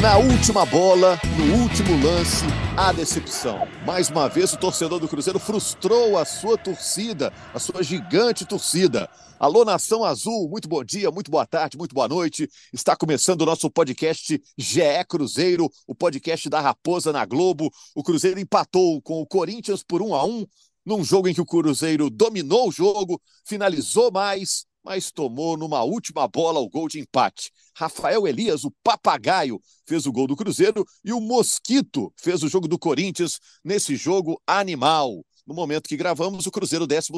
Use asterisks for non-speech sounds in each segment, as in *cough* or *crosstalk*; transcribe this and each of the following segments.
Na última bola, no último lance, a decepção. Mais uma vez, o torcedor do Cruzeiro frustrou a sua torcida, a sua gigante torcida. Alô, Nação Azul, muito bom dia, muito boa tarde, muito boa noite. Está começando o nosso podcast GE Cruzeiro, o podcast da Raposa na Globo. O Cruzeiro empatou com o Corinthians por 1 a 1 num jogo em que o Cruzeiro dominou o jogo, finalizou mais, mas tomou numa última bola o gol de empate. Rafael Elias, o papagaio, fez o gol do Cruzeiro e o Mosquito fez o jogo do Corinthians nesse jogo animal. No momento que gravamos, o Cruzeiro 12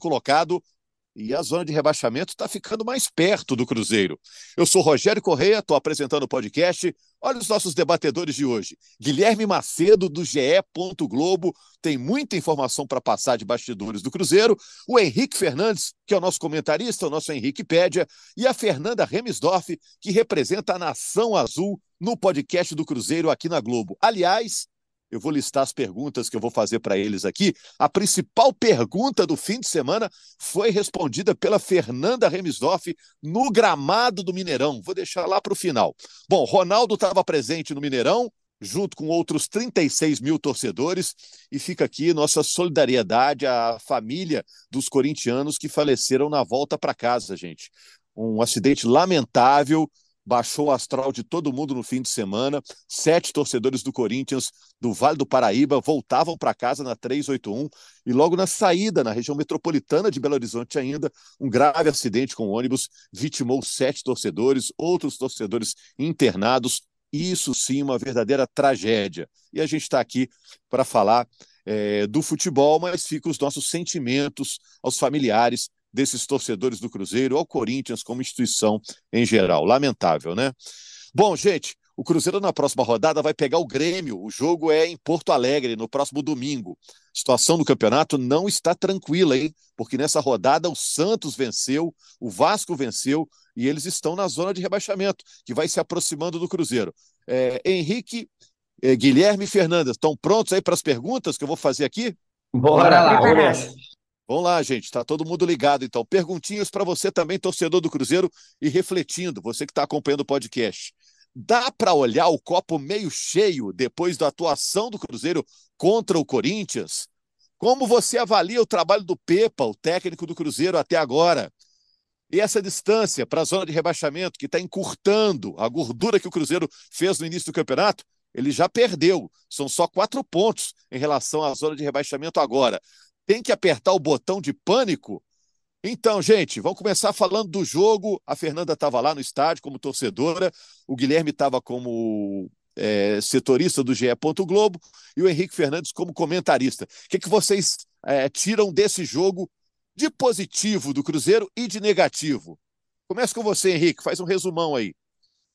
colocado e a zona de rebaixamento está ficando mais perto do Cruzeiro. Eu sou Rogério Correia, estou apresentando o podcast. Olha os nossos debatedores de hoje. Guilherme Macedo, do GE. Globo, tem muita informação para passar de bastidores do Cruzeiro. O Henrique Fernandes, que é o nosso comentarista, o nosso Henrique Pédia. E a Fernanda Remisdorf, que representa a Nação Azul no podcast do Cruzeiro aqui na Globo. Aliás, eu vou listar as perguntas que eu vou fazer para eles aqui. A principal pergunta do fim de semana foi respondida pela Fernanda Remisdorf no gramado do Mineirão. Vou deixar lá para o final. Bom, Ronaldo estava presente no Mineirão, junto com outros 36 mil torcedores, e fica aqui nossa solidariedade à família dos corintianos que faleceram na volta para casa, gente. Um acidente lamentável, baixou o astral de todo mundo no fim de semana. Sete torcedores do Corinthians do Vale do Paraíba voltavam para casa na 381 e logo na saída, na região metropolitana de Belo Horizonte ainda, um grave acidente com ônibus vitimou sete torcedores, outros torcedores internados. Isso sim, uma verdadeira tragédia. E a gente está aqui para falar é, do futebol, mas fica os nossos sentimentos aos familiares desses torcedores do Cruzeiro, ao Corinthians como instituição em geral. Lamentável, né? Bom, gente, o Cruzeiro na próxima rodada vai pegar o Grêmio. O jogo é em Porto Alegre, no próximo domingo. A situação do campeonato não está tranquila, hein? Porque nessa rodada o Santos venceu, o Vasco venceu e eles estão na zona de rebaixamento, que vai se aproximando do Cruzeiro. É, Henrique, é, Guilherme e Fernanda, estão prontos aí para as perguntas que eu vou fazer aqui? Bora lá, Vamos lá, gente, está todo mundo ligado. Então, perguntinhas para você também, torcedor do Cruzeiro, e refletindo, você que está acompanhando o podcast. Dá para olhar o copo meio cheio depois da atuação do Cruzeiro contra o Corinthians? Como você avalia o trabalho do Pepa, o técnico do Cruzeiro, até agora? E essa distância para a zona de rebaixamento, que está encurtando a gordura que o Cruzeiro fez no início do campeonato, ele já perdeu. São só quatro pontos em relação à zona de rebaixamento agora tem que apertar o botão de pânico? Então, gente, vamos começar falando do jogo. A Fernanda estava lá no estádio como torcedora, o Guilherme estava como é, setorista do GE. Globo e o Henrique Fernandes como comentarista. O que, que vocês é, tiram desse jogo de positivo do Cruzeiro e de negativo? Começa com você, Henrique, faz um resumão aí.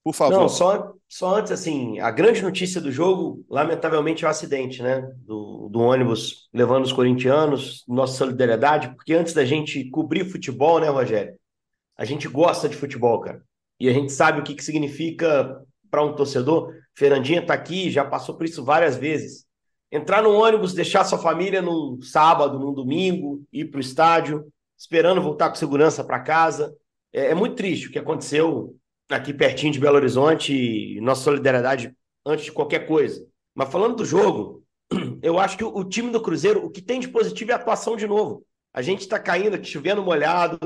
Por favor. Não, só, só antes, assim, a grande notícia do jogo, lamentavelmente, é o acidente, né? Do, do ônibus levando os corintianos, nossa solidariedade, porque antes da gente cobrir futebol, né, Rogério? A gente gosta de futebol, cara. E a gente sabe o que, que significa para um torcedor. Fernandinha tá aqui, já passou por isso várias vezes. Entrar no ônibus, deixar sua família num sábado, num domingo, ir para o estádio, esperando voltar com segurança para casa. É, é muito triste o que aconteceu aqui pertinho de Belo Horizonte nossa solidariedade antes de qualquer coisa. Mas falando do jogo, *clears throat* eu acho que o, time do Cruzeiro, o que tem de positivo é a atuação de novo. A gente está caindo chovendo molhado.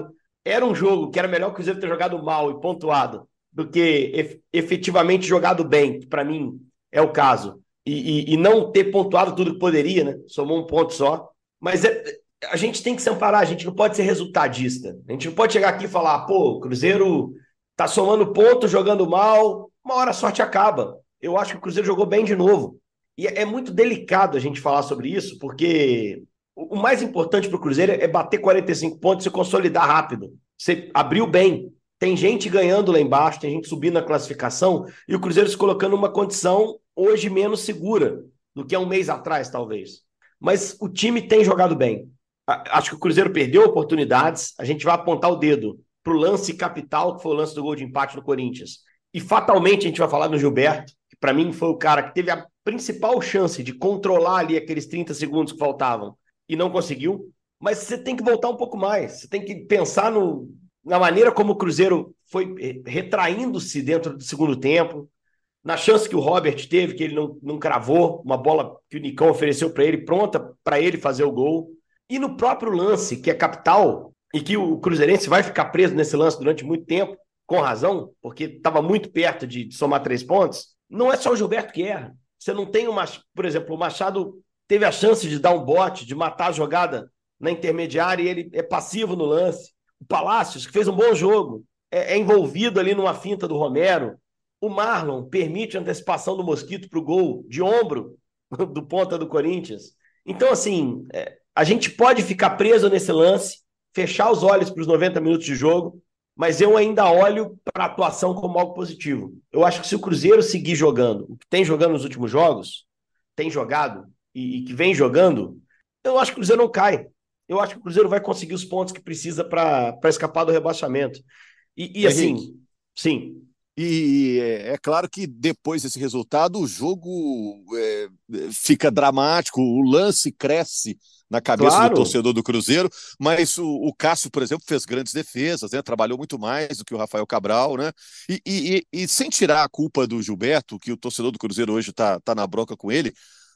Era um jogo que era melhor o Cruzeiro ter jogado mal e pontuado do que efetivamente jogado bem, que para mim é o caso. E, e, e, não ter pontuado tudo que poderia, né? Somou um ponto só. Mas é, a gente tem que se amparar, a gente não pode ser resultadista. A gente não pode chegar aqui e falar, pô, o Cruzeiro tá somando pontos, jogando mal, uma hora a sorte acaba. Eu acho que o Cruzeiro jogou bem de novo. E é muito delicado a gente falar sobre isso, porque o mais importante para o Cruzeiro é bater 45 pontos e consolidar rápido. Você abriu bem. Tem gente ganhando lá embaixo, tem gente subindo na classificação, e o Cruzeiro se colocando numa condição hoje menos segura do que há um mês atrás, talvez. Mas o time tem jogado bem. Acho que o Cruzeiro perdeu oportunidades, a gente vai apontar o dedo para o lance capital, que foi o lance do gol de empate no Corinthians. E fatalmente a gente vai falar no Gilberto, que para mim foi o cara que teve a principal chance de controlar ali aqueles 30 segundos que faltavam e não conseguiu. Mas você tem que voltar um pouco mais. Você tem que pensar no, na maneira como o Cruzeiro foi retraindo-se dentro do segundo tempo, na chance que o Robert teve, que ele não, não cravou, uma bola que o Nicão ofereceu para ele, pronta para ele fazer o gol. E no próprio lance, que é capital, e que o Cruzeirense vai ficar preso nesse lance durante muito tempo, com razão, porque estava muito perto de, somar três pontos, não é só o Gilberto que erra. Você não tem uma. Por exemplo, o Machado teve a chance de dar um bote, de matar a jogada na intermediária e ele é passivo no lance. O Palácios, que fez um bom jogo, é, é envolvido ali numa finta do Romero. O Marlon permite a antecipação do Mosquito para o gol de ombro *laughs* do ponta do Corinthians. Então, assim, é, a gente pode ficar preso nesse lance, fechar os olhos para os 90 minutos de jogo, mas eu ainda olho para a atuação como algo positivo. Eu acho que se o Cruzeiro seguir jogando, o que tem jogando nos últimos jogos, tem jogado e, e que vem jogando, eu acho que o Cruzeiro não cai eu acho que o Cruzeiro vai conseguir os pontos que precisa para escapar do rebaixamento. E, e assim, sim. E é, é, claro que depois desse resultado, o jogo é, fica dramático, o lance cresce na cabeça claro. do torcedor do Cruzeiro, mas o, o, Cássio, por exemplo, fez grandes defesas, né? trabalhou muito mais do que o Rafael Cabral, né? E, e, e sem tirar a culpa do Gilberto, que o torcedor do Cruzeiro hoje está tá na broca com ele,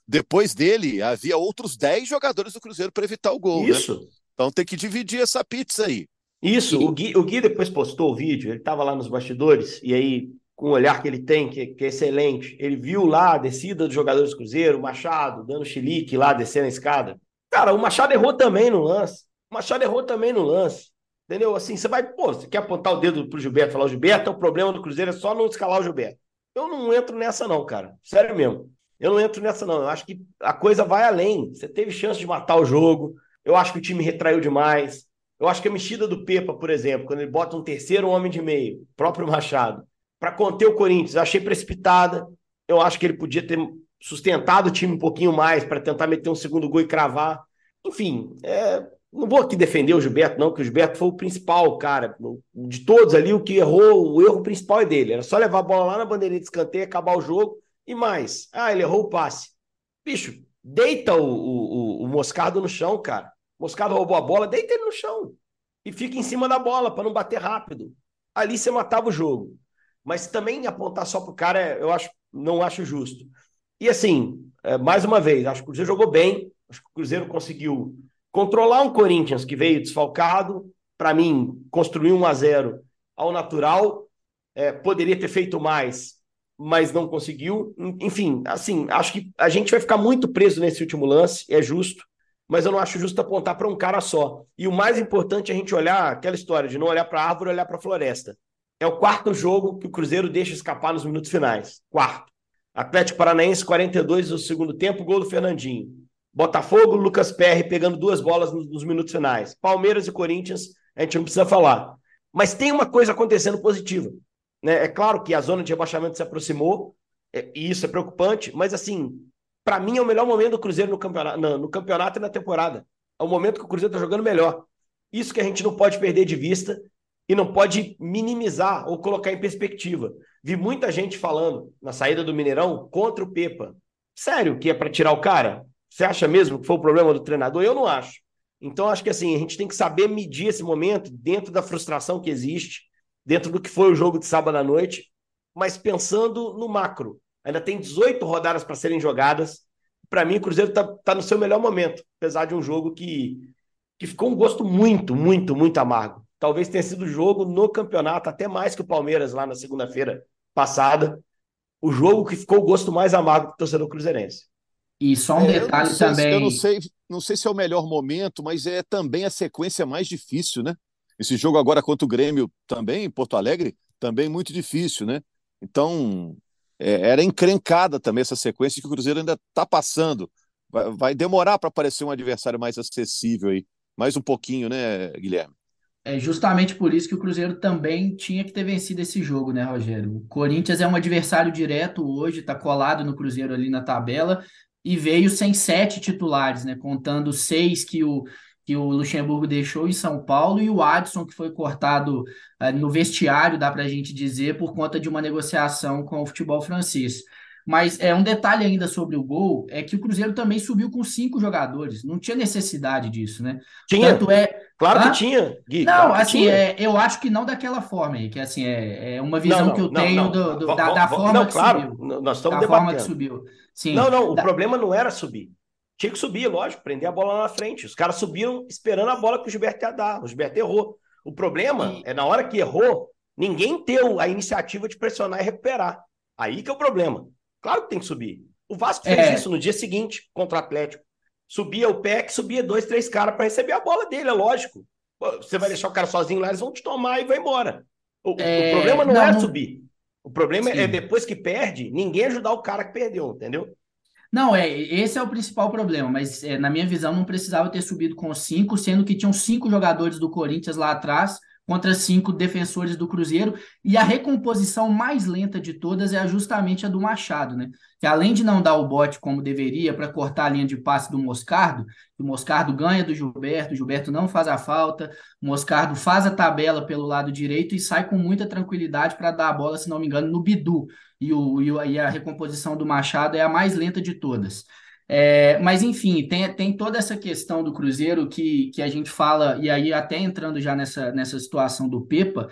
depois dele, havia outros 10 jogadores do Cruzeiro para evitar o gol. Né? Isso. Né? Então tem que dividir essa pizza aí. Isso, o, Gui, o Gui depois postou o vídeo, ele estava lá nos bastidores, e aí, com o olhar que ele tem, que, que, é excelente, ele viu lá a descida dos jogadores do Cruzeiro, Machado dando chilique lá, descendo a escada. Cara, o Machado errou também no lance. O Machado errou também no lance. Entendeu? Assim, você vai, pô, você quer apontar o dedo pro Gilberto falar o Gilberto, o problema do Cruzeiro é só não escalar o Gilberto. Eu não entro nessa, não, cara. Sério mesmo. Eu não entro nessa, não. Eu acho que a coisa vai além. Você teve chance de matar o jogo. Eu acho que o time retraiu demais. Eu acho que a mexida do Pepa, por exemplo, quando ele bota um terceiro homem de meio, próprio Machado, para conter o Corinthians, eu achei precipitada. Eu acho que ele podia ter sustentado o time um pouquinho mais para tentar meter um segundo gol e cravar. Enfim, é... não vou aqui defender o Gilberto, não, que o Gilberto foi o principal, cara. De todos ali, o que errou, o erro principal é dele. Era só levar a bola lá na bandeirinha de escanteio, acabar o jogo e mais, ah, ele errou o passe. Bicho, deita o, o, o Moscardo no chão, cara. O Moscardo roubou a bola, deita ele no chão. E fica em cima da bola para não bater rápido. Ali você matava o jogo. Mas também apontar só pro cara, eu acho, não acho justo. E assim, é, mais uma vez, acho que o Cruzeiro jogou bem. Acho que o Cruzeiro conseguiu controlar um Corinthians que veio desfalcado. Para mim, construir um a 0 ao natural. É, poderia ter feito mais, mas não conseguiu. Enfim, assim, acho que a gente vai ficar muito preso nesse último lance, é justo, mas eu não acho justo apontar para um cara só. E o mais importante é a gente olhar aquela história de não olhar para a árvore, olhar para a floresta. É o quarto jogo que o Cruzeiro deixa escapar nos minutos finais. Quarto. Atlético Paranaense, 42 no segundo tempo, gol do Fernandinho. Botafogo, Lucas Perry pegando duas bolas nos minutos finais. Palmeiras e Corinthians, a gente não precisa falar. Mas tem uma coisa acontecendo positiva. Né? É claro que a zona de rebaixamento se aproximou, é, e isso é preocupante, mas assim, para mim é o melhor momento do Cruzeiro no campeonato, no, no campeonato e na temporada. É o momento que o Cruzeiro está jogando melhor. Isso que a gente não pode perder de vista e não pode minimizar ou colocar em perspectiva. Vi muita gente falando na saída do Mineirão contra o Pepa. Sério que é para tirar o cara? Você acha mesmo que foi o problema do treinador? Eu não acho. Então acho que assim, a gente tem que saber medir esse momento dentro da frustração que existe dentro do que foi o jogo de sábado à noite, mas pensando no macro. Ainda tem 18 rodadas para serem jogadas. Para mim, o Cruzeiro está tá no seu melhor momento, apesar de um jogo que, que ficou um gosto muito, muito, muito amargo. Talvez tenha sido o jogo no campeonato, até mais que o Palmeiras lá na segunda-feira passada. O jogo que ficou o gosto mais amargo do torcedor cruzeirense. E só um é, detalhe também. eu não sei, não sei se é o melhor momento, mas é também a sequência mais difícil, né? Esse jogo agora contra o Grêmio também, em Porto Alegre, também muito difícil, né? Então, é, era encrencada também essa sequência que o Cruzeiro ainda está passando. Vai, vai demorar para aparecer um adversário mais acessível aí. Mais um pouquinho, né, Guilherme? É justamente por isso que o Cruzeiro também tinha que ter vencido esse jogo, né, Rogério? O Corinthians é um adversário direto hoje, está colado no Cruzeiro ali na tabela e veio sem sete titulares, né? Contando seis que o que o Luxemburgo deixou em São Paulo, e o Adson, que foi cortado uh, no vestiário, dá para a gente dizer, por conta de uma negociação com o futebol francês. Mas é um detalhe ainda sobre o gol é que o Cruzeiro também subiu com cinco jogadores. Não tinha necessidade disso, né? Tinha. Tanto é. Claro que tinha, Gui. Não, claro assim, tinha. É, eu acho que não daquela forma aí, que assim, é, é uma visão não, não, que eu não, tenho do, do, da, da, forma que claro, subiu. Nós estamos da debatendo. forma que subiu. Sim. Não, não, o da... problema não era subir. Tinha que subir, lógico, prender a bola lá na frente. Os caras subiram esperando a bola que o Gilberto ia dar. O Gilberto errou. O problema e... é na hora que errou, ninguém teve a iniciativa de pressionar e recuperar. Aí que é o problema. Claro que tem que subir. O Vasco fez é... isso no dia seguinte contra o Atlético. Subia o pé, que subia dois, três caras para receber a bola dele, é lógico. Você vai deixar o cara sozinho lá, eles vão te tomar e vai embora. O, é... o problema não, não é subir. O problema é Sim. é depois que perde, ninguém ajudar o cara que perdeu, entendeu? Não, é, esse é o principal problema, mas é, na minha visão não precisava ter subido com cinco, sendo que tinham cinco jogadores do Corinthians lá atrás contra cinco defensores do Cruzeiro. E a recomposição mais lenta de todas é justamente a do Machado, né? Que além de não dar o bote como deveria para cortar a linha de passe do Moscardo, o Moscardo ganha do Gilberto, o Gilberto não faz a falta, o Moscardo faz a tabela pelo lado direito e sai com muita tranquilidade para dar a bola, se não me engano, no Bidu. E, o, e a recomposição do Machado é a mais lenta de todas. É, mas, enfim, tem, tem toda essa questão do Cruzeiro que, que a gente fala, e aí até entrando já nessa, nessa situação do Pepa,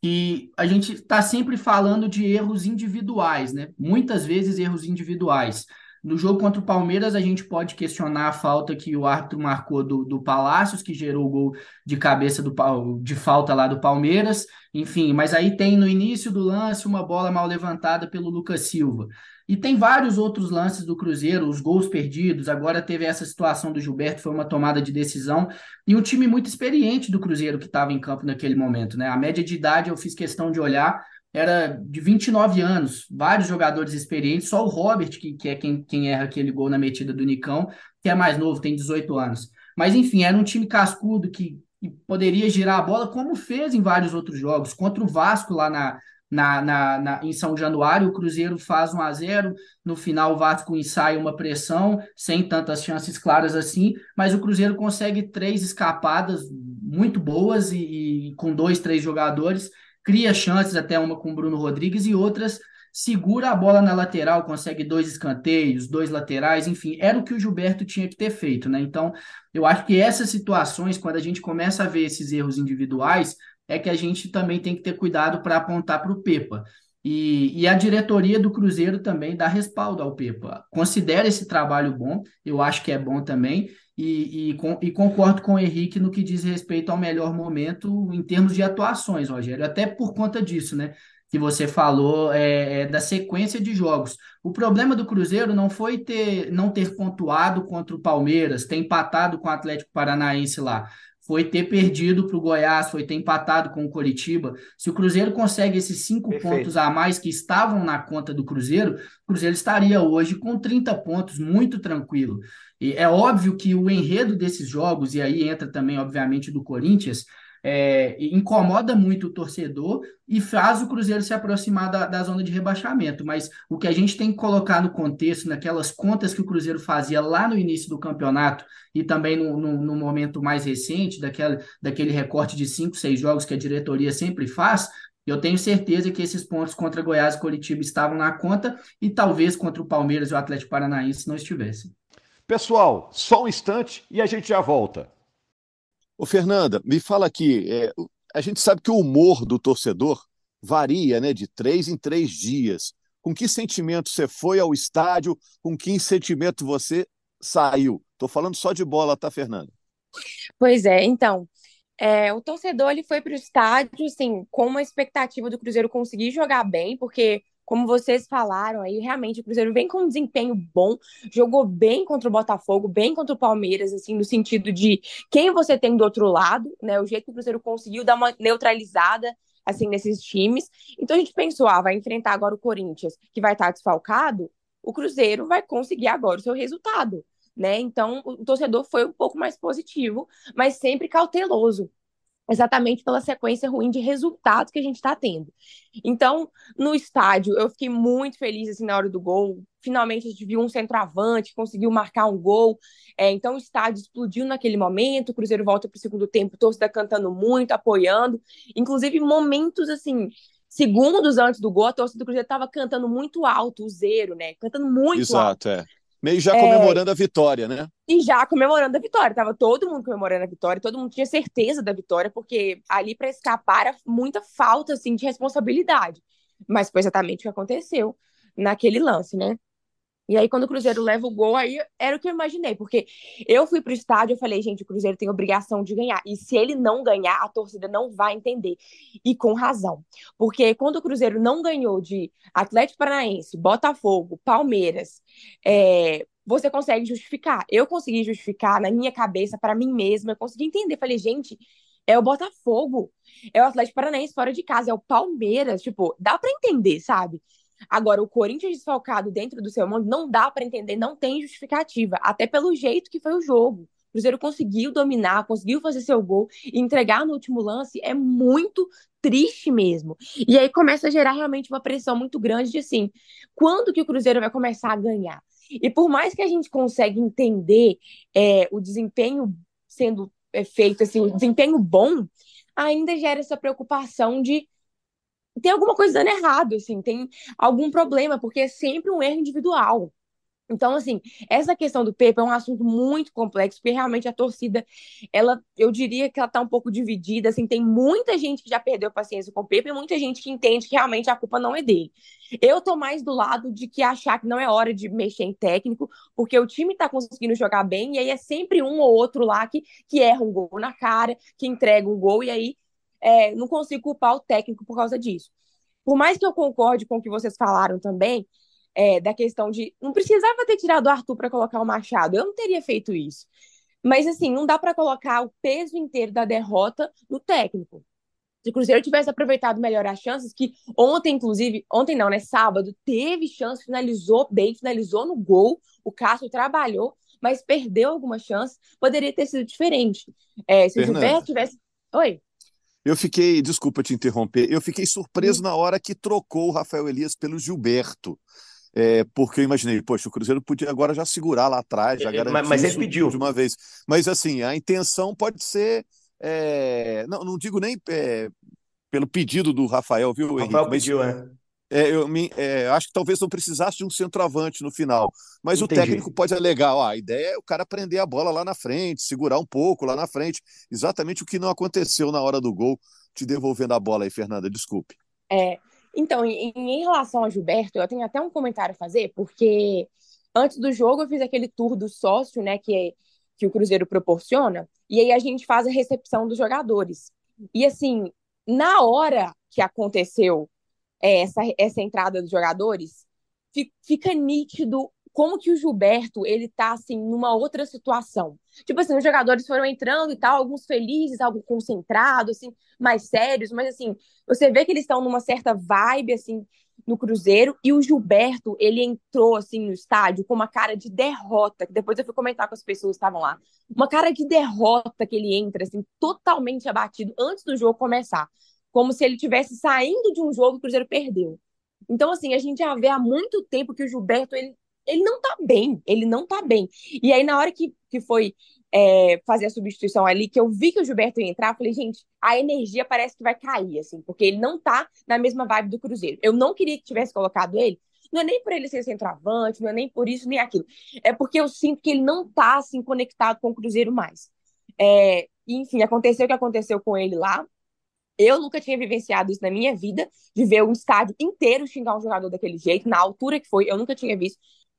que a gente está sempre falando de erros individuais, né? Muitas vezes erros individuais. No jogo contra o Palmeiras, a gente pode questionar a falta que o árbitro marcou do, do Palácios, que gerou o gol de cabeça do, de falta lá do Palmeiras. Enfim, mas aí tem no início do lance uma bola mal levantada pelo Lucas Silva. E tem vários outros lances do Cruzeiro, os gols perdidos. Agora teve essa situação do Gilberto, foi uma tomada de decisão. E um time muito experiente do Cruzeiro que estava em campo naquele momento. Né? A média de idade eu fiz questão de olhar, era de 29 anos, vários jogadores experientes, só o Robert, que, que é quem, quem erra aquele gol na metida do Nicão, que é mais novo, tem 18 anos. Mas enfim, era um time cascudo que, que poderia girar a bola, como fez em vários outros jogos, contra o Vasco lá na, na, na, na, em São Januário, o Cruzeiro faz 1 a 0 no final o Vasco ensaia uma pressão, sem tantas chances claras assim, mas o Cruzeiro consegue três escapadas muito boas e, e com dois, três jogadores, cria chances, até uma com o Bruno Rodrigues e outras segura a bola na lateral, consegue dois escanteios, dois laterais, enfim, era o que o Gilberto tinha que ter feito, né? Então, eu acho que essas situações, quando a gente começa a ver esses erros individuais, é que a gente também tem que ter cuidado para apontar para o Pepa. E, e, a diretoria do Cruzeiro também dá respaldo ao Pepa. Considera esse trabalho bom, eu acho que é bom também, e, e, e, concordo com o Henrique no que diz respeito ao melhor momento em termos de atuações, Rogério, até por conta disso, né? Que você falou é, é, da sequência de jogos. O problema do Cruzeiro não foi ter, não ter pontuado contra o Palmeiras, ter empatado com o Atlético Paranaense lá foi ter perdido para o Goiás, foi ter empatado com o Coritiba. Se o Cruzeiro consegue esses cinco Perfeito. pontos a mais que estavam na conta do Cruzeiro, o Cruzeiro estaria hoje com 30 pontos, muito tranquilo. E é óbvio que o enredo desses jogos, e aí entra também, obviamente, do Corinthians, é, incomoda muito o torcedor e faz o Cruzeiro se aproximar da, da, zona de rebaixamento. Mas o que a gente tem que colocar no contexto, naquelas contas que o Cruzeiro fazia lá no início do campeonato e também no, no, no momento mais recente, daquele, daquele recorte de cinco, seis jogos que a diretoria sempre faz, eu tenho certeza que esses pontos contra Goiás e Coritiba estavam na conta e talvez contra o Palmeiras e o Atlético Paranaense não estivessem. Pessoal, só um instante e a gente já volta. Ô, Fernanda, me fala aqui, é, a gente sabe que o humor do torcedor varia né, de três em três dias. Com que sentimento você foi ao estádio? Com que sentimento você saiu? Estou falando só de bola, tá, Fernanda? Pois é, então, é, o torcedor ele foi para o estádio, assim, com uma expectativa do Cruzeiro conseguir jogar bem, porque como vocês falaram aí, realmente o Cruzeiro vem com um desempenho bom, jogou bem contra o Botafogo, bem contra o Palmeiras, assim, no sentido de quem você tem do outro lado, né? O jeito que o Cruzeiro conseguiu dar uma neutralizada assim nesses times. Então a gente pensou, ah, vai enfrentar agora o Corinthians, que vai estar desfalcado, o Cruzeiro vai conseguir agora o seu resultado, né? Então o torcedor foi um pouco mais positivo, mas sempre cauteloso, exatamente pela sequência ruim de resultados que a gente está tendo. Então, no estádio, eu fiquei muito feliz assim na hora do gol. Finalmente a gente viu um centroavante, conseguiu marcar um gol. É, então o estádio explodiu naquele momento. O Cruzeiro volta para o segundo tempo, torcida cantando muito, apoiando. Inclusive momentos assim, segundos antes do gol, a torcida do Cruzeiro estava cantando muito alto, o zero, né? Cantando muito Exato, alto. é. Meio já comemorando é... a vitória, né? E já comemorando a vitória. Tava todo mundo comemorando a vitória, todo mundo tinha certeza da vitória, porque ali para escapar era muita falta assim de responsabilidade. Mas foi exatamente o que aconteceu naquele lance, né? E aí, quando o Cruzeiro leva o gol, aí era o que eu imaginei, porque eu fui pro estádio e falei, gente, o Cruzeiro tem obrigação de ganhar. E se ele não ganhar, a torcida não vai entender. E com razão. Porque quando o Cruzeiro não ganhou de Atlético Paranaense, Botafogo, Palmeiras, é, você consegue justificar. Eu consegui justificar na minha cabeça, para mim mesma, eu consegui entender. Falei, gente, é o Botafogo, é o Atlético Paranaense fora de casa, é o Palmeiras. Tipo, dá para entender, sabe? Agora, o Corinthians desfalcado dentro do seu mundo não dá para entender, não tem justificativa, até pelo jeito que foi o jogo. O Cruzeiro conseguiu dominar, conseguiu fazer seu gol e entregar no último lance é muito triste mesmo. E aí começa a gerar realmente uma pressão muito grande de assim, quando que o Cruzeiro vai começar a ganhar? E por mais que a gente consiga entender é, o desempenho sendo é, feito, assim, o desempenho bom, ainda gera essa preocupação de tem alguma coisa dando errado, assim, tem algum problema, porque é sempre um erro individual. Então, assim, essa questão do Pepe é um assunto muito complexo, porque realmente a torcida, ela, eu diria que ela tá um pouco dividida, assim, tem muita gente que já perdeu paciência com o Pepe e muita gente que entende que realmente a culpa não é dele. Eu tô mais do lado de que achar que não é hora de mexer em técnico, porque o time tá conseguindo jogar bem, e aí é sempre um ou outro lá que, que erra um gol na cara, que entrega um gol, e aí é, não consigo culpar o técnico por causa disso. Por mais que eu concorde com o que vocês falaram também, é, da questão de não precisava ter tirado o Arthur para colocar o Machado, eu não teria feito isso. Mas assim, não dá para colocar o peso inteiro da derrota no técnico. Se o Cruzeiro tivesse aproveitado melhor as chances, que ontem, inclusive, ontem não, né? Sábado, teve chance, finalizou bem, finalizou no gol, o Cássio trabalhou, mas perdeu alguma chance, poderia ter sido diferente. É, se o Gilberto tivesse. Oi. Eu fiquei, desculpa te interromper, eu fiquei surpreso hum. na hora que trocou o Rafael Elias pelo Gilberto. É, porque eu imaginei, poxa, o Cruzeiro podia agora já segurar lá atrás, já garantir mas, mas ele pediu de uma vez. Mas assim, a intenção pode ser, é, não, não digo nem é, pelo pedido do Rafael, viu, Rafael Henrique? Rafael pediu, é. É, eu me, é, acho que talvez não precisasse de um centroavante no final. Mas Entendi. o técnico pode alegar: ó, a ideia é o cara prender a bola lá na frente, segurar um pouco lá na frente. Exatamente o que não aconteceu na hora do gol, te devolvendo a bola aí, Fernanda, desculpe. É, então, em, em relação a Gilberto, eu tenho até um comentário a fazer, porque antes do jogo eu fiz aquele tour do sócio, né, que, é, que o Cruzeiro proporciona, e aí a gente faz a recepção dos jogadores. E assim, na hora que aconteceu essa, essa entrada dos jogadores, fica nítido como que o Gilberto, ele tá, assim, numa outra situação. Tipo assim, os jogadores foram entrando e tal, alguns felizes, algo concentrados, assim, mais sérios, mas assim, você vê que eles estão numa certa vibe, assim, no Cruzeiro, e o Gilberto, ele entrou, assim, no estádio com uma cara de derrota, que depois eu fui comentar com as pessoas que estavam lá, uma cara de derrota que ele entra, assim, totalmente abatido antes do jogo começar como se ele tivesse saindo de um jogo que o Cruzeiro perdeu. Então, assim, a gente já vê há muito tempo que o Gilberto, ele, ele não tá bem, ele não tá bem. E aí, na hora que, que foi é, fazer a substituição ali, que eu vi que o Gilberto ia entrar, falei, gente, a energia parece que vai cair, assim, porque ele não tá na mesma vibe do Cruzeiro. Eu não queria que tivesse colocado ele, não é nem por ele ser centroavante, não é nem por isso, nem aquilo. É porque eu sinto que ele não tá, assim, conectado com o Cruzeiro mais. É, enfim, aconteceu o que aconteceu com ele lá, eu nunca tinha vivenciado isso na minha vida, de ver um estádio inteiro xingar um jogador daquele jeito, na altura que foi, eu nunca tinha visto.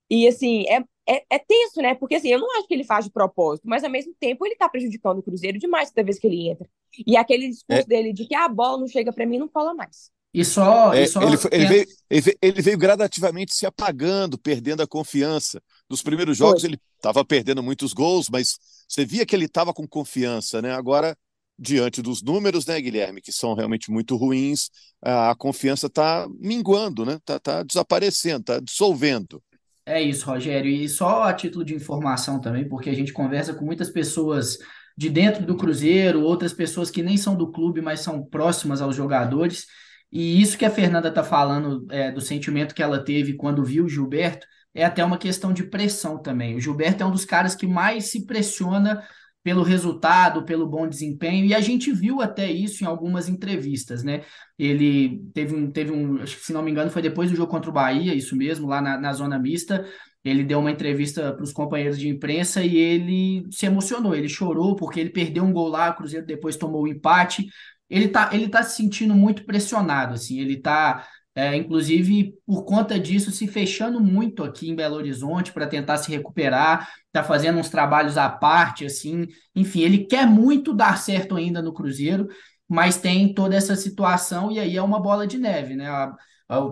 E, assim, é, é, é tenso, né? Porque, assim, eu não acho que ele faz de propósito, mas, ao mesmo tempo, ele tá prejudicando o Cruzeiro demais toda vez que ele entra. E aquele discurso é. dele de que ah, a bola não chega para mim, não cola mais. E só. É, e só ele, ele, veio, ele, veio, ele, veio, gradativamente se apagando, perdendo a confiança. Nos primeiros jogos, foi. ele estava perdendo muitos gols, mas você via que ele estava com confiança, né? Agora diante dos números, né, Guilherme, que são realmente muito ruins, a confiança está minguando, né? Está tá desaparecendo, está dissolvendo. É isso, Rogério. E só a título de informação também, porque a gente conversa com muitas pessoas de dentro do Cruzeiro, outras pessoas que nem são do clube, mas são próximas aos jogadores. E isso que a Fernanda está falando é, do sentimento que ela teve quando viu o Gilberto é até uma questão de pressão também. O Gilberto é um dos caras que mais se pressiona pelo resultado, pelo bom desempenho, e a gente viu até isso em algumas entrevistas, né? Ele teve um, teve um, se não me engano, foi depois do jogo contra o Bahia, isso mesmo, lá na, na zona mista. Ele deu uma entrevista para os companheiros de imprensa e ele se emocionou, ele chorou porque ele perdeu um gol lá, o Cruzeiro depois tomou o empate. Ele tá, ele tá se sentindo muito pressionado, assim, ele tá é, inclusive, por conta disso, se fechando muito aqui em Belo Horizonte para tentar se recuperar, está fazendo uns trabalhos à parte, assim. Enfim, ele quer muito dar certo ainda no Cruzeiro, mas tem toda essa situação e aí é uma bola de neve, né?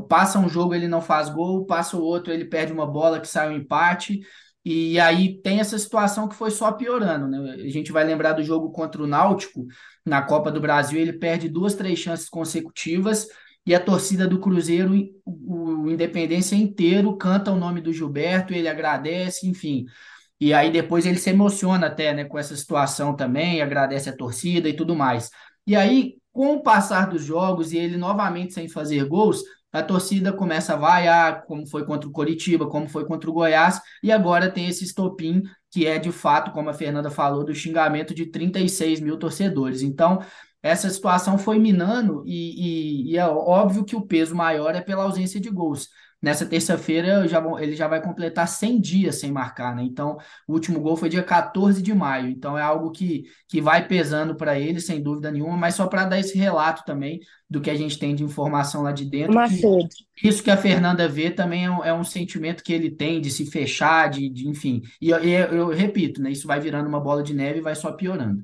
Passa um jogo, ele não faz gol, passa o outro, ele perde uma bola que sai um empate. E aí tem essa situação que foi só piorando, né? A gente vai lembrar do jogo contra o Náutico na Copa do Brasil, ele perde duas, três chances consecutivas e a torcida do Cruzeiro, o Independência inteiro, canta o nome do Gilberto, ele agradece, enfim. E aí depois ele se emociona até, né, com essa situação também, agradece a torcida e tudo mais. E aí, com o passar dos jogos e ele novamente sem fazer gols, a torcida começa a vaiar, como foi contra o Coritiba, como foi contra o Goiás, e agora tem esse estopim, que é de fato, como a Fernanda falou, do xingamento de 36 mil torcedores. Então, essa situação foi minando e, e, e, é óbvio que o peso maior é pela ausência de gols. Nessa terça-feira já, ele já vai completar 100 dias sem marcar, né? Então, o último gol foi dia 14 de maio. Então, é algo que, que vai pesando para ele, sem dúvida nenhuma, mas só para dar esse relato também do que a gente tem de informação lá de dentro. Macedo. Isso que a Fernanda vê também é um, é um sentimento que ele tem de se fechar, de, de enfim. E eu, eu, eu repito, né? Isso vai virando uma bola de neve e vai só piorando.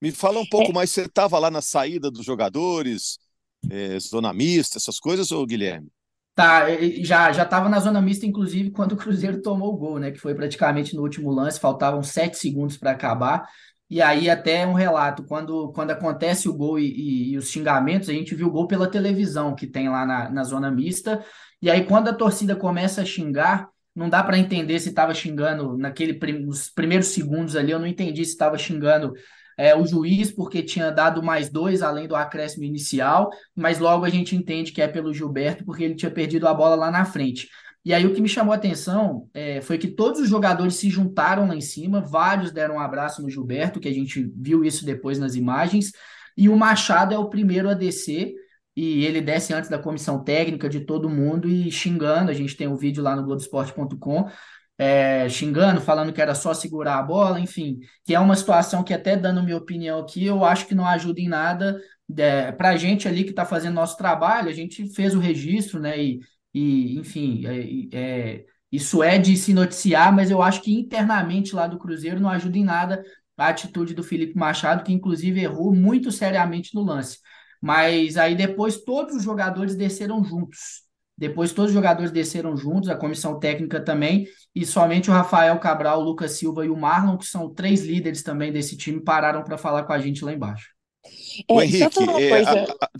Me fala um pouco é... mais, você estava lá na saída dos jogadores, é, zona mista, essas coisas, ou Guilherme? Tá, já já estava na zona mista, inclusive, quando o *laughs* Cruzeiro tomou o gol, né? Que foi praticamente no último lance, faltavam sete segundos para acabar. E aí, até um relato, quando, quando acontece o gol e, e, e, os xingamentos, a gente viu o gol pela televisão que tem lá na, na zona mista. E aí, quando a torcida começa a xingar, não dá para entender se estava xingando naquele nos primeiros segundos ali, eu não entendi se estava xingando é, o juiz, porque tinha dado mais dois além do acréscimo inicial, mas logo a gente entende que é pelo Gilberto, porque ele tinha perdido a bola lá na frente. E aí o que me chamou a atenção é, foi que todos os jogadores se juntaram lá em cima, vários deram um abraço no Gilberto, que a gente viu isso depois nas imagens, e o Machado é o primeiro a descer, e ele desce antes da comissão técnica de todo mundo e xingando, a gente tem o um vídeo lá no Globoesporte.com, é, xingando, falando que era só segurar a bola, enfim, que é uma situação que, até dando minha opinião aqui, eu acho que não ajuda em nada é, para a gente ali que está fazendo nosso trabalho, a gente fez o registro, né? E, e enfim, é, é, isso é de se noticiar, mas eu acho que internamente lá do Cruzeiro não ajuda em nada a atitude do Felipe Machado, que inclusive errou muito seriamente no lance. Mas aí depois todos os jogadores desceram juntos. Depois todos os jogadores desceram juntos, a comissão técnica também, e somente o Rafael Cabral, o Lucas Silva e o Marlon, que são três líderes também desse time, pararam para falar com a gente lá embaixo. É, o Henrique, é, a, a,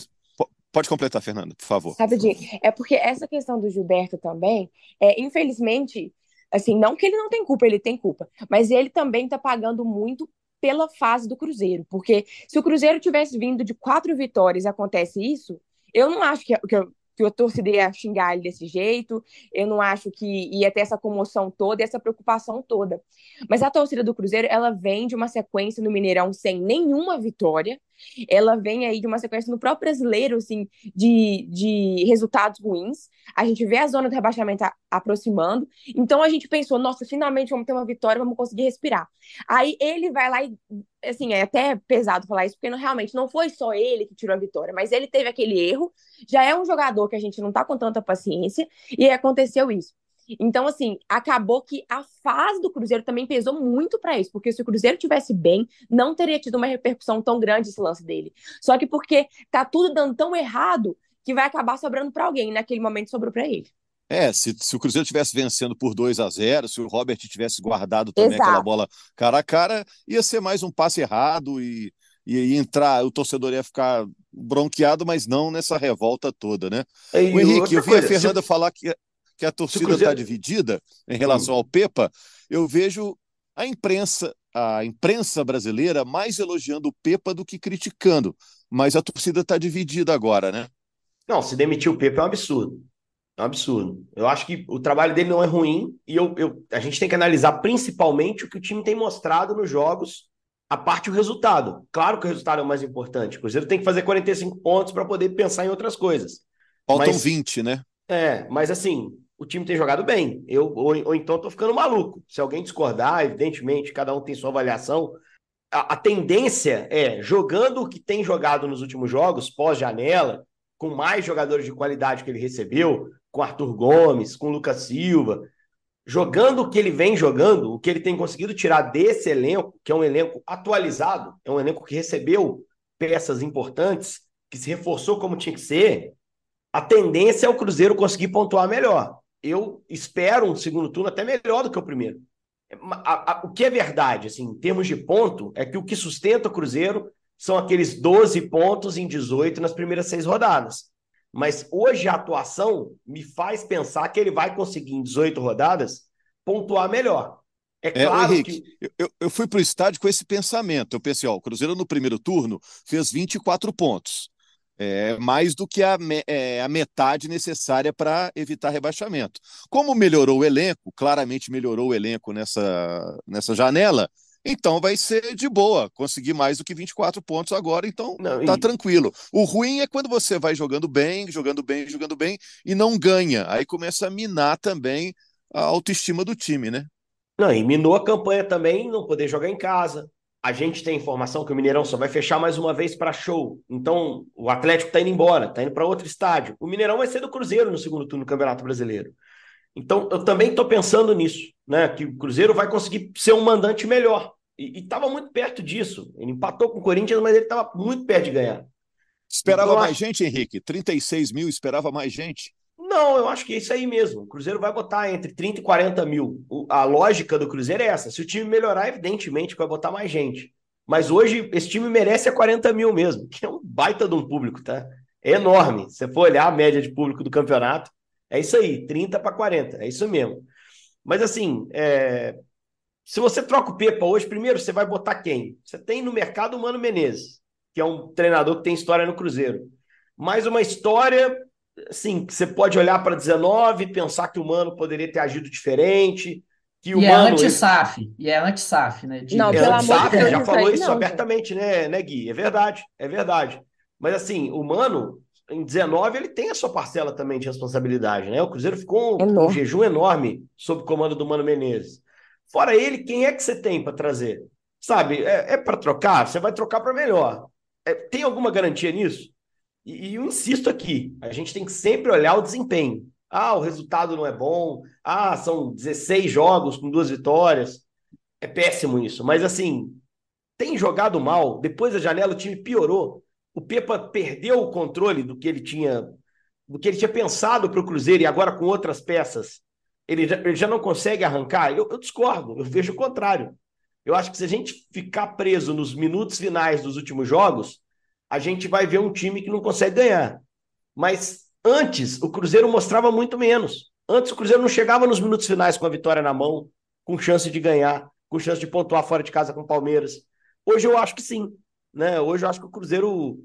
pode completar, Fernanda, por favor. Rapidinho. É porque essa questão do Gilberto também, é, infelizmente, assim, não que ele não tem culpa, ele tem culpa, mas ele também está pagando muito pela fase do Cruzeiro, porque se o Cruzeiro tivesse vindo de quatro vitórias e acontece isso, eu não acho que, que, que a torcida ia xingar ele desse jeito, eu não acho que ia ter essa comoção toda e essa preocupação toda. Mas a torcida do Cruzeiro, ela vem de uma sequência no Mineirão sem nenhuma vitória, ela vem aí de uma sequência no próprio brasileiro, assim, de, de resultados ruins. A gente vê a zona do rebaixamento a, aproximando. Então a gente pensou, nossa, finalmente vamos ter uma vitória, vamos conseguir respirar. Aí ele vai lá e, assim, é até pesado falar isso, porque não, realmente não foi só ele que tirou a vitória, mas ele teve aquele erro. Já é um jogador que a gente não tá com tanta paciência, e aconteceu isso. Então, assim, acabou que a fase do Cruzeiro também pesou muito para isso, porque se o Cruzeiro tivesse bem, não teria tido uma repercussão tão grande esse lance dele. Só que porque tá tudo dando tão errado que vai acabar sobrando para alguém, e naquele momento sobrou para ele. É, se, se o Cruzeiro tivesse vencendo por 2 a 0 se o Robert tivesse guardado também Exato. aquela bola cara a cara, ia ser mais um passe errado e, e, e entrar, o torcedor ia ficar bronqueado, mas não nessa revolta toda, né? E o Henrique, eu vi coisa, a Fernanda se... falar que que a torcida está dividida em relação ao Pepa, eu vejo a imprensa, a imprensa brasileira mais elogiando o Pepa do que criticando. Mas a torcida está dividida agora, né? Não, se demitir o Pepa é um absurdo. É um absurdo. Eu acho que o trabalho dele não é ruim e eu, eu, a gente tem que analisar principalmente o que o time tem mostrado nos jogos, a parte do resultado. Claro que o resultado é o mais importante. O Cruzeiro tem que fazer 45 pontos para poder pensar em outras coisas. Faltam mas, 20, né? É, mas assim, o time tem jogado bem. Eu ou, ou então estou ficando maluco. Se alguém discordar, evidentemente, cada um tem sua avaliação. A, a tendência é, jogando o que tem jogado nos últimos jogos, pós-janela, com mais jogadores de qualidade que ele recebeu, com Arthur Gomes, com Lucas Silva, jogando o que ele vem jogando, o que ele tem conseguido tirar desse elenco, que é um elenco atualizado, é um elenco que recebeu peças importantes, que se reforçou como tinha que ser, a tendência é o Cruzeiro conseguir pontuar melhor. Eu espero um segundo turno até melhor do que o primeiro. A, a, o que é verdade, assim, em termos de ponto, é que o que sustenta o Cruzeiro são aqueles 12 pontos em 18 nas primeiras seis rodadas. Mas hoje a atuação me faz pensar que ele vai conseguir, em 18 rodadas, pontuar melhor. É claro é, Henrique, que... eu, eu fui para o estádio com esse pensamento. Eu pensei, ó, o Cruzeiro no primeiro turno fez 24 pontos. É mais do que a, é, a metade necessária para evitar rebaixamento. Como melhorou o elenco, claramente melhorou o elenco nessa, nessa janela, então vai ser de boa, conseguir mais do que 24 pontos agora, então não, tá e... tranquilo. O ruim é quando você vai jogando bem, jogando bem, jogando bem e não ganha. Aí começa a minar também a autoestima do time, né? Não, e minou a campanha também não poder jogar em casa, a gente tem informação que o Mineirão só vai fechar mais uma vez para show. Então, o Atlético está indo embora, está indo para outro estádio. O Mineirão vai ser do Cruzeiro no segundo turno do Campeonato Brasileiro. Então, eu também estou pensando nisso, né? Que o Cruzeiro vai conseguir ser um mandante melhor. E estava muito perto disso. Ele empatou com o Corinthians, mas ele estava muito perto de ganhar. Esperava então, mais acho... gente, Henrique? 36 mil, esperava mais gente? Não, eu acho que é isso aí mesmo. O Cruzeiro vai botar entre 30 e 40 mil. a lógica do Cruzeiro é essa. Se o time melhorar, evidentemente vai botar mais gente. Mas hoje esse time merece a 40 mil mesmo, que é um baita de um público, tá? É enorme. Se você for olhar a média de público do campeonato, é isso aí, 30 para 40, é isso mesmo. Mas assim, é... se você troca o Pepa hoje, primeiro você vai botar quem? Você tem no mercado o Mano Menezes, que é um treinador que tem história no Cruzeiro. Mais uma história assim, você pode olhar para 19 e pensar que o Mano poderia ter agido diferente. Que o e é Mano, é anti-SAF, ele... e é anti-SAF, né? De... Não, é pelo amor de Deus, já falou isso não, abertamente, né, né, Gui? É verdade, é verdade. Mas assim, o Mano, em 19, ele tem a sua parcela também de responsabilidade, né? O Cruzeiro ficou um, um jejum enorme sob o comando do Mano Menezes. Fora ele, quem é que você tem para trazer? Sabe, é, é para trocar? Você vai trocar para melhor. É, tem alguma garantia nisso? E, e eu insisto aqui, a gente tem que sempre olhar o desempenho. Ah, o resultado não é bom. Ah, são 16 jogos com duas vitórias. É péssimo isso. Mas assim, tem jogado mal. Depois da janela, o time piorou. O Pepa perdeu o controle do que ele tinha, do que ele tinha pensado para o Cruzeiro e agora com outras peças. Ele já, ele já não consegue arrancar. Eu, eu discordo, eu vejo o contrário. Eu acho que se a gente ficar preso nos minutos finais dos últimos jogos, a gente vai ver um time que não consegue ganhar. Mas antes, o Cruzeiro mostrava muito menos. Antes, o Cruzeiro não chegava nos minutos finais com a vitória na mão, com chance de ganhar, com chance de pontuar fora de casa com o Palmeiras. Hoje eu acho que sim. Né? Hoje eu acho que o Cruzeiro.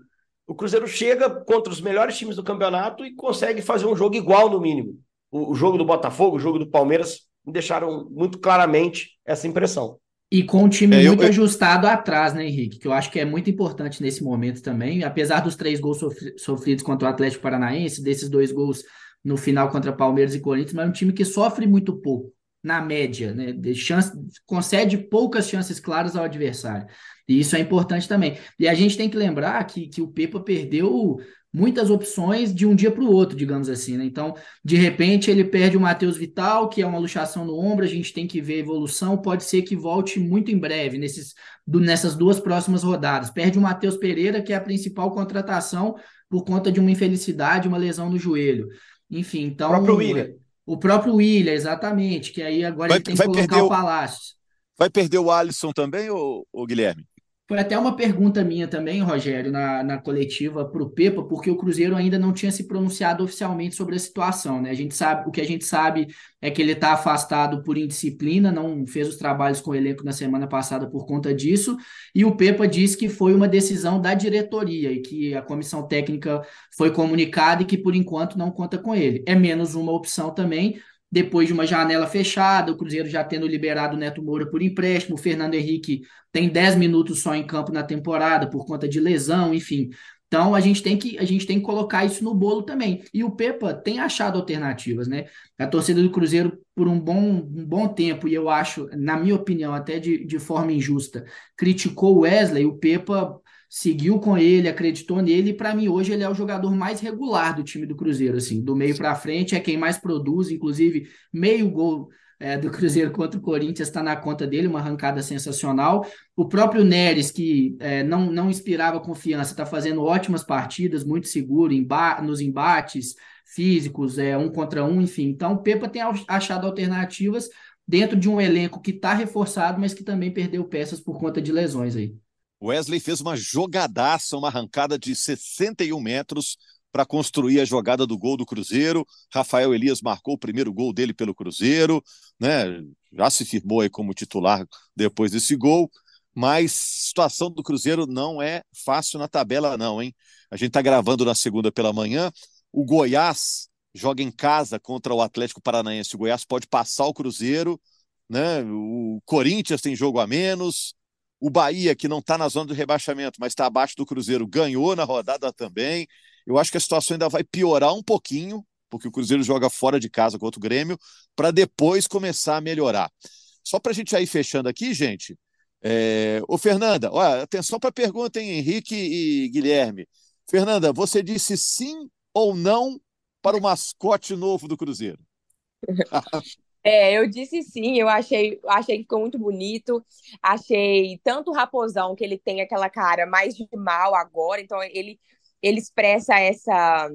O Cruzeiro chega contra os melhores times do campeonato e consegue fazer um jogo igual, no mínimo. O, o jogo do Botafogo, o jogo do Palmeiras, me deixaram muito claramente essa impressão. E com um time é, muito eu, ajustado atrás, né, Henrique? Que eu acho que é muito importante nesse momento também. Apesar dos três gols sofri sofridos contra o Atlético Paranaense, desses dois gols no final contra Palmeiras e Corinthians, mas é um time que sofre muito pouco, na média, né? Chance, concede poucas chances claras ao adversário. E isso é importante também. E a gente tem que lembrar que, que o Pepa perdeu muitas opções de um dia para o outro, digamos assim, né? Então, de repente, ele perde o Matheus Vital, que é uma luxação no ombro, a gente tem que ver a evolução, pode ser que volte muito em breve, nesses, do, nessas duas próximas rodadas. Perde o Matheus Pereira, que é a principal contratação por conta de uma infelicidade, uma lesão no joelho. Enfim, então... O próprio William. O próprio William, exatamente, que aí agora vai, ele tem que colocar o, Palácio. Vai perder o Alisson também, ou, ou Guilherme? Foi até uma pergunta minha também, Rogério, na, na coletiva para o Pepa, porque o Cruzeiro ainda não tinha se pronunciado oficialmente sobre a situação, né? A gente sabe, o que a gente sabe é que ele está afastado por indisciplina, não fez os trabalhos com o elenco na semana passada por conta disso, e o Pepa disse que foi uma decisão da diretoria e que a comissão técnica foi comunicada e que por enquanto não conta com ele. É menos uma opção também, depois de uma janela fechada, o Cruzeiro já tendo liberado o Neto Moura por empréstimo, o Fernando Henrique tem 10 minutos só em campo na temporada por conta de lesão, enfim. Então a gente tem que a gente tem que colocar isso no bolo também. E o Pepa tem achado alternativas, né? A torcida do Cruzeiro por um bom, um bom tempo e eu acho, na minha opinião, até de, de forma injusta, criticou o Wesley. O Pepa seguiu com ele, acreditou nele, e para mim hoje ele é o jogador mais regular do time do Cruzeiro, assim, do meio para frente é quem mais produz, inclusive meio gol é, do Cruzeiro *laughs* contra o Corinthians está na conta dele, uma arrancada sensacional. O próprio Neres, que é, não, não inspirava confiança, está fazendo ótimas partidas, muito seguro emba nos embates físicos, é, um contra um, enfim. Então, o Pepa tem achado alternativas dentro de um elenco que está reforçado, mas que também perdeu peças por conta de lesões aí. Wesley fez uma jogadaça, uma arrancada de 61 metros para construir a jogada do gol do Cruzeiro. Rafael Elias marcou o primeiro gol dele pelo Cruzeiro, né? Já se firmou aí como titular depois desse gol. Mas situação do Cruzeiro não é fácil na tabela, não, hein? A gente está gravando na segunda pela manhã. O Goiás joga em casa contra o Atlético Paranaense. O Goiás pode passar o Cruzeiro, né? O Corinthians tem jogo a menos. O Bahia, que não está na zona do rebaixamento, mas está abaixo do Cruzeiro, ganhou na rodada também. Eu acho que a situação ainda vai piorar um pouquinho, porque o Cruzeiro joga fora de casa contra o Grêmio, para depois começar a melhorar. Só para a gente aí fechando aqui, gente. É... Ô, Fernanda, olha, atenção para a pergunta, hein, Henrique e Guilherme. Fernanda, você disse sim ou não para o mascote novo do Cruzeiro? *laughs* É, eu disse sim, eu achei, achei que ficou muito bonito. Achei tanto o Raposão, que ele tem aquela cara mais de mal agora, então ele, ele expressa essa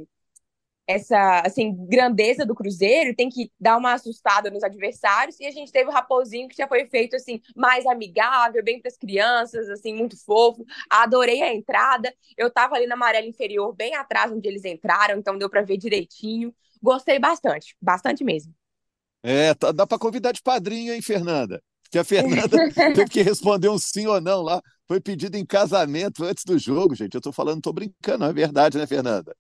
essa assim grandeza do Cruzeiro, tem que dar uma assustada nos adversários. E a gente teve o Raposinho que já foi feito assim mais amigável, bem para as crianças, assim muito fofo. Adorei a entrada. Eu tava ali na amarela inferior, bem atrás onde eles entraram, então deu para ver direitinho. Gostei bastante, bastante mesmo. É, tá, dá para convidar de padrinho, hein, Fernanda? Que a Fernanda *laughs* teve que responder um sim ou não lá. Foi pedido em casamento antes do jogo, gente. Eu tô falando, tô brincando, é verdade, né, Fernanda?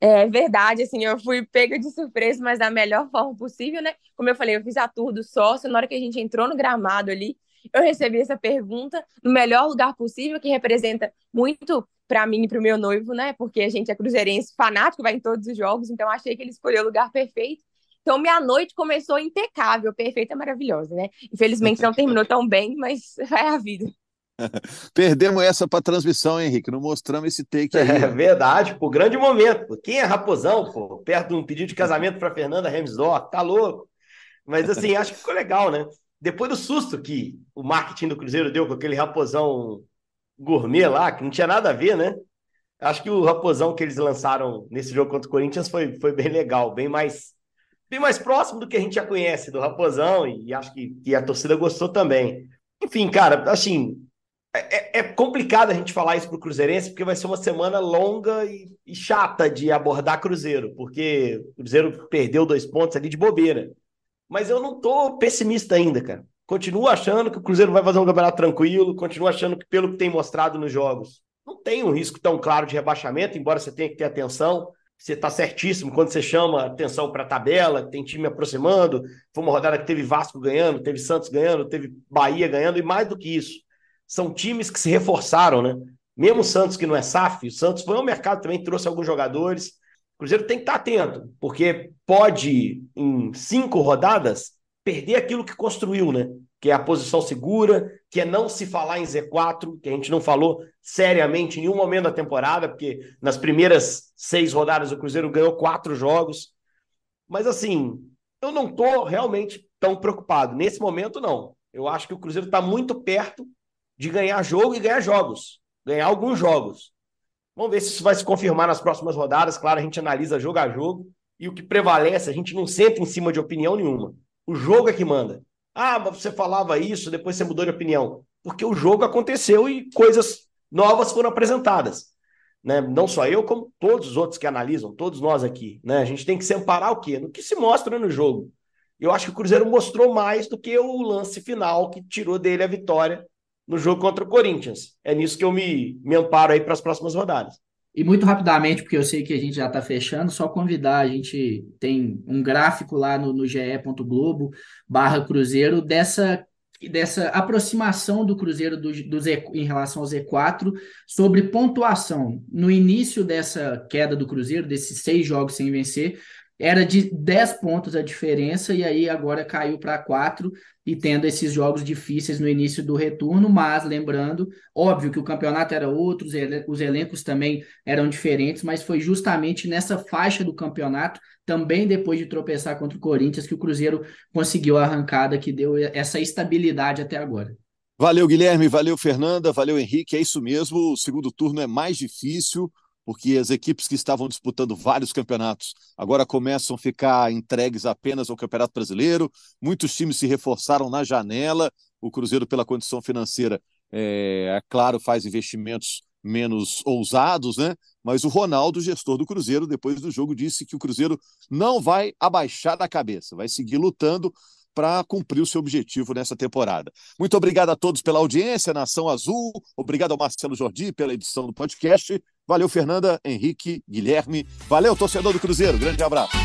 É verdade, assim, eu fui pega de surpresa, mas da melhor forma possível, né? Como eu falei, eu fiz a tour do sócio, na hora que a gente entrou no gramado ali, eu recebi essa pergunta no melhor lugar possível, que representa muito para mim e para o meu noivo, né? Porque a gente é cruzeirense fanático, vai em todos os jogos, então achei que ele escolheu o lugar perfeito. Então, minha noite começou impecável, perfeita, maravilhosa, né? Infelizmente não terminou tão bem, mas *laughs* é a vida. *laughs* Perdemos essa para transmissão, Henrique. Não mostramos esse take aí. É verdade, pô. Grande momento. Quem é raposão, pô? Perto de um pedido de casamento para Fernanda Remsdorf. Tá louco. Mas assim, acho que ficou legal, né? Depois do susto que o marketing do Cruzeiro deu com aquele raposão gourmet lá, que não tinha nada a ver, né? Acho que o raposão que eles lançaram nesse jogo contra o Corinthians foi, foi bem legal, bem mais bem mais próximo do que a gente já conhece do Raposão e, acho que, a torcida gostou também. Enfim, cara, assim, é, é, complicado a gente falar isso pro Cruzeirense porque vai ser uma semana longa e, e chata de abordar Cruzeiro, porque o Cruzeiro perdeu dois pontos ali de bobeira. Mas eu não tô pessimista ainda, cara. Continuo achando que o Cruzeiro vai fazer um campeonato tranquilo, continuo achando que, pelo que tem mostrado nos jogos, não tem um risco tão claro de rebaixamento, embora você tenha que ter atenção você está certíssimo quando você chama atenção para a tabela, tem time aproximando. Foi uma rodada que teve Vasco ganhando, teve Santos ganhando, teve Bahia ganhando, e mais do que isso, são times que se reforçaram, né? Mesmo o Santos, que não é SAF, o Santos foi ao mercado também, trouxe alguns jogadores. O Cruzeiro tem que estar tá atento, porque pode, em cinco rodadas, perder aquilo que construiu, né? Que é a posição segura, que é não se falar em Z4, que a gente não falou seriamente em nenhum momento da temporada, porque nas primeiras seis rodadas o Cruzeiro ganhou quatro jogos. Mas assim, eu não estou realmente tão preocupado. Nesse momento, não. Eu acho que o Cruzeiro está muito perto de ganhar jogo e ganhar jogos. Ganhar alguns jogos. Vamos ver se isso vai se confirmar nas próximas rodadas. Claro, a gente analisa jogo a jogo. E o que prevalece, a gente não senta em cima de opinião nenhuma. O jogo é que manda. Ah, mas você falava isso, depois você mudou de opinião. porque o jogo aconteceu e coisas novas foram apresentadas. Né? Não só eu, como todos os outros que analisam, todos nós aqui. Né? A gente tem que se amparar o quê? No que se mostra no jogo. Eu acho que o Cruzeiro mostrou mais do que o lance final que tirou dele a vitória no jogo contra o Corinthians. É nisso que eu me, me amparo aí para as próximas rodadas. E muito rapidamente, porque eu sei que a gente já está fechando, só convidar, a gente tem um gráfico lá no, no ge.globo barra Cruzeiro dessa, dessa aproximação do Cruzeiro do, do Z, em relação ao Z4 sobre pontuação. No início dessa queda do Cruzeiro, desses seis jogos sem vencer, era de 10 pontos a diferença, e aí agora caiu para 4, e tendo esses jogos difíceis no início do retorno, mas lembrando, óbvio que o campeonato era outro, os elencos também eram diferentes, mas foi justamente nessa faixa do campeonato, também depois de tropeçar contra o Corinthians, que o Cruzeiro conseguiu a arrancada que deu essa estabilidade até agora. Valeu, Guilherme, valeu, Fernanda, valeu, Henrique. É isso mesmo. O segundo turno é mais difícil porque as equipes que estavam disputando vários campeonatos agora começam a ficar entregues apenas ao Campeonato Brasileiro. Muitos times se reforçaram na janela. O Cruzeiro, pela condição financeira, é, é claro, faz investimentos menos ousados, né? Mas o Ronaldo, gestor do Cruzeiro, depois do jogo, disse que o Cruzeiro não vai abaixar a cabeça, vai seguir lutando para cumprir o seu objetivo nessa temporada. Muito obrigado a todos pela audiência, Nação Azul. Obrigado ao Marcelo Jordi pela edição do podcast. Valeu, Fernanda, Henrique, Guilherme. Valeu, torcedor do Cruzeiro. Grande abraço.